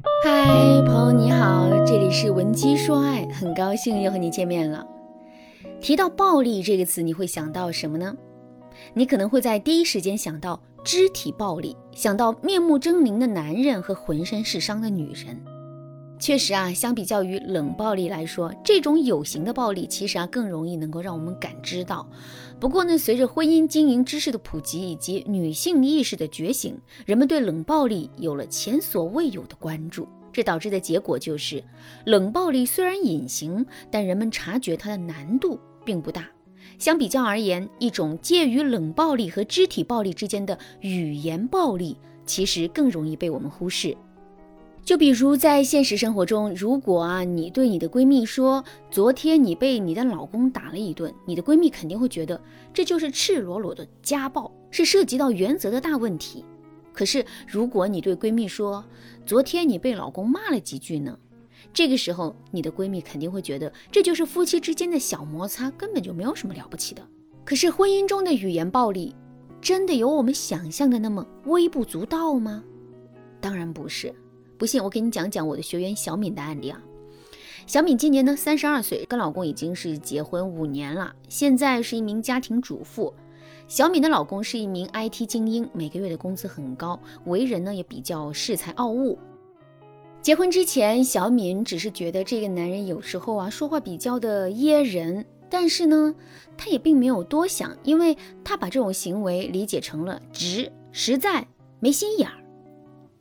嗨，朋友你好，这里是文姬说爱，很高兴又和你见面了。提到暴力这个词，你会想到什么呢？你可能会在第一时间想到肢体暴力，想到面目狰狞的男人和浑身是伤的女人。确实啊，相比较于冷暴力来说，这种有形的暴力其实啊更容易能够让我们感知到。不过呢，随着婚姻经营知识的普及以及女性意识的觉醒，人们对冷暴力有了前所未有的关注。这导致的结果就是，冷暴力虽然隐形，但人们察觉它的难度并不大。相比较而言，一种介于冷暴力和肢体暴力之间的语言暴力，其实更容易被我们忽视。就比如在现实生活中，如果啊你对你的闺蜜说昨天你被你的老公打了一顿，你的闺蜜肯定会觉得这就是赤裸裸的家暴，是涉及到原则的大问题。可是如果你对闺蜜说昨天你被老公骂了几句呢？这个时候你的闺蜜肯定会觉得这就是夫妻之间的小摩擦，根本就没有什么了不起的。可是婚姻中的语言暴力，真的有我们想象的那么微不足道吗？当然不是。不信，我给你讲讲我的学员小敏的案例啊。小敏今年呢三十二岁，跟老公已经是结婚五年了，现在是一名家庭主妇。小敏的老公是一名 IT 精英，每个月的工资很高，为人呢也比较恃才傲物。结婚之前，小敏只是觉得这个男人有时候啊说话比较的噎人，但是呢，她也并没有多想，因为她把这种行为理解成了直、实在、没心眼儿。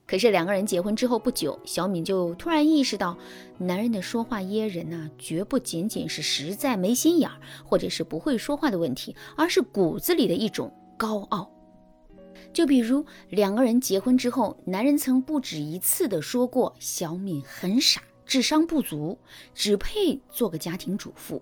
可是两个人结婚之后不久，小敏就突然意识到，男人的说话噎人呐，绝不仅仅是实在没心眼儿，或者是不会说话的问题，而是骨子里的一种高傲。就比如两个人结婚之后，男人曾不止一次的说过小敏很傻，智商不足，只配做个家庭主妇。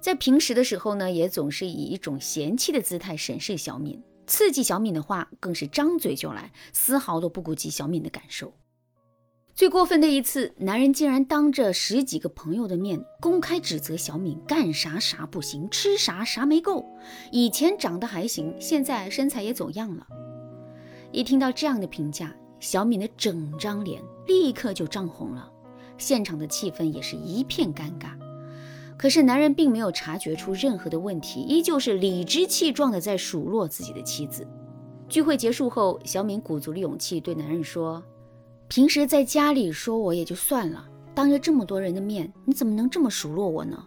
在平时的时候呢，也总是以一种嫌弃的姿态审视小敏。刺激小敏的话更是张嘴就来，丝毫都不顾及小敏的感受。最过分的一次，男人竟然当着十几个朋友的面公开指责小敏干啥啥不行，吃啥啥没够。以前长得还行，现在身材也走样了。一听到这样的评价，小敏的整张脸立刻就涨红了，现场的气氛也是一片尴尬。可是男人并没有察觉出任何的问题，依旧是理直气壮的在数落自己的妻子。聚会结束后，小敏鼓足了勇气对男人说：“平时在家里说我也就算了，当着这么多人的面，你怎么能这么数落我呢？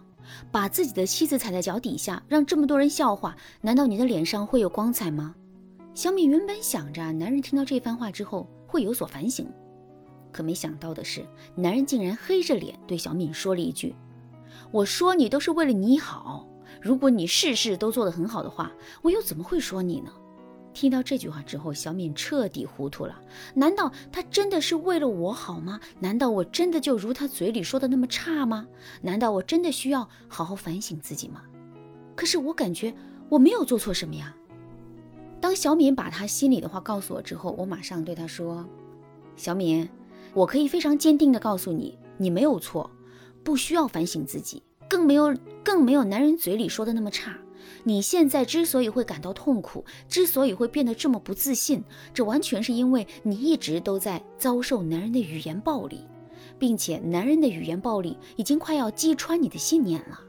把自己的妻子踩在脚底下，让这么多人笑话，难道你的脸上会有光彩吗？”小敏原本想着男人听到这番话之后会有所反省，可没想到的是，男人竟然黑着脸对小敏说了一句。我说你都是为了你好，如果你事事都做得很好的话，我又怎么会说你呢？听到这句话之后，小敏彻底糊涂了。难道他真的是为了我好吗？难道我真的就如他嘴里说的那么差吗？难道我真的需要好好反省自己吗？可是我感觉我没有做错什么呀。当小敏把她心里的话告诉我之后，我马上对她说：“小敏，我可以非常坚定地告诉你，你没有错。”不需要反省自己，更没有更没有男人嘴里说的那么差。你现在之所以会感到痛苦，之所以会变得这么不自信，这完全是因为你一直都在遭受男人的语言暴力，并且男人的语言暴力已经快要击穿你的信念了。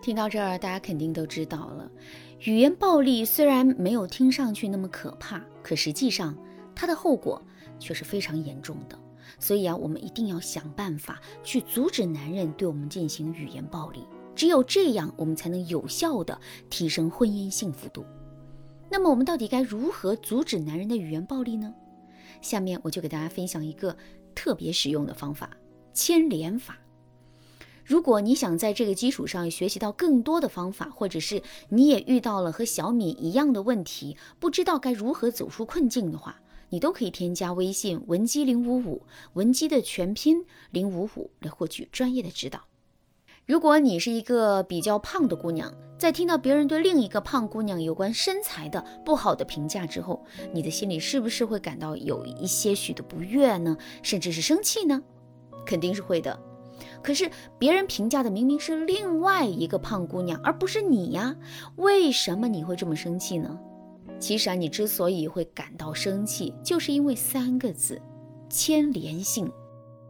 听到这儿，大家肯定都知道了，语言暴力虽然没有听上去那么可怕，可实际上它的后果却是非常严重的。所以啊，我们一定要想办法去阻止男人对我们进行语言暴力。只有这样，我们才能有效的提升婚姻幸福度。那么，我们到底该如何阻止男人的语言暴力呢？下面我就给大家分享一个特别实用的方法——牵连法。如果你想在这个基础上学习到更多的方法，或者是你也遇到了和小米一样的问题，不知道该如何走出困境的话，你都可以添加微信文姬零五五，文姬的全拼零五五来获取专业的指导。如果你是一个比较胖的姑娘，在听到别人对另一个胖姑娘有关身材的不好的评价之后，你的心里是不是会感到有一些许的不悦呢？甚至是生气呢？肯定是会的。可是别人评价的明明是另外一个胖姑娘，而不是你呀，为什么你会这么生气呢？其实啊，你之所以会感到生气，就是因为三个字：牵连性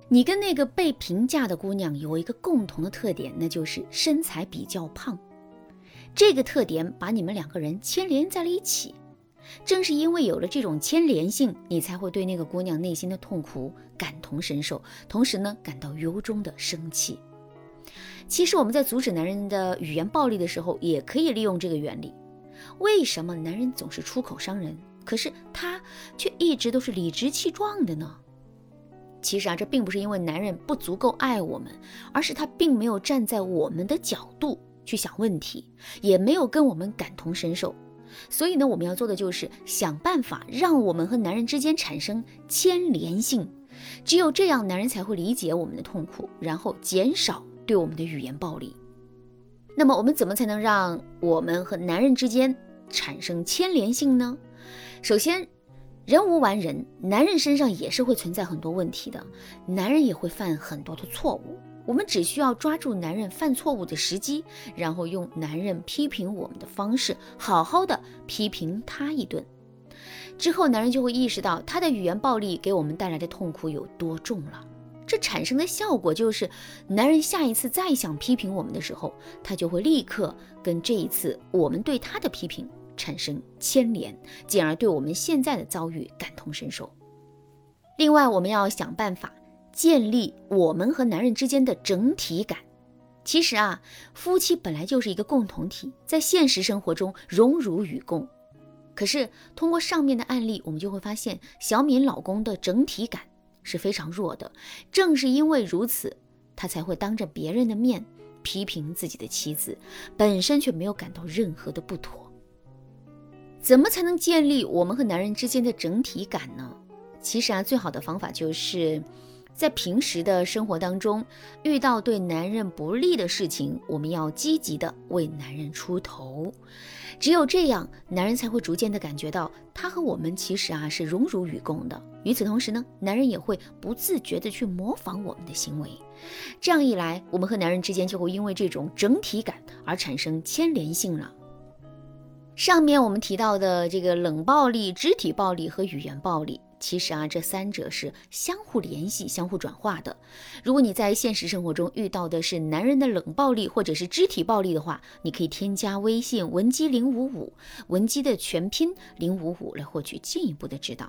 你跟那个被评价的姑娘有一个共同的特点，那就是身材比较胖。这个特点把你们两个人牵连在了一起。正是因为有了这种牵连性，你才会对那个姑娘内心的痛苦感同身受，同时呢感到由衷的生气。其实我们在阻止男人的语言暴力的时候，也可以利用这个原理。为什么男人总是出口伤人，可是他却一直都是理直气壮的呢？其实啊，这并不是因为男人不足够爱我们，而是他并没有站在我们的角度去想问题，也没有跟我们感同身受。所以呢，我们要做的就是想办法让我们和男人之间产生牵连性，只有这样，男人才会理解我们的痛苦，然后减少对我们的语言暴力。那么，我们怎么才能让我们和男人之间产生牵连性呢？首先，人无完人，男人身上也是会存在很多问题的，男人也会犯很多的错误。我们只需要抓住男人犯错误的时机，然后用男人批评我们的方式，好好的批评他一顿。之后，男人就会意识到他的语言暴力给我们带来的痛苦有多重了。这产生的效果就是，男人下一次再想批评我们的时候，他就会立刻跟这一次我们对他的批评产生牵连，进而对我们现在的遭遇感同身受。另外，我们要想办法。建立我们和男人之间的整体感。其实啊，夫妻本来就是一个共同体，在现实生活中荣辱与共。可是通过上面的案例，我们就会发现小敏老公的整体感是非常弱的。正是因为如此，他才会当着别人的面批评自己的妻子，本身却没有感到任何的不妥。怎么才能建立我们和男人之间的整体感呢？其实啊，最好的方法就是。在平时的生活当中，遇到对男人不利的事情，我们要积极的为男人出头。只有这样，男人才会逐渐的感觉到他和我们其实啊是荣辱与共的。与此同时呢，男人也会不自觉的去模仿我们的行为。这样一来，我们和男人之间就会因为这种整体感而产生牵连性了。上面我们提到的这个冷暴力、肢体暴力和语言暴力。其实啊，这三者是相互联系、相互转化的。如果你在现实生活中遇到的是男人的冷暴力或者是肢体暴力的话，你可以添加微信文姬零五五，文姬的全拼零五五来获取进一步的指导。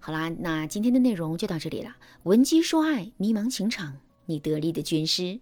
好啦，那今天的内容就到这里了。文姬说爱，迷茫情场，你得力的军师。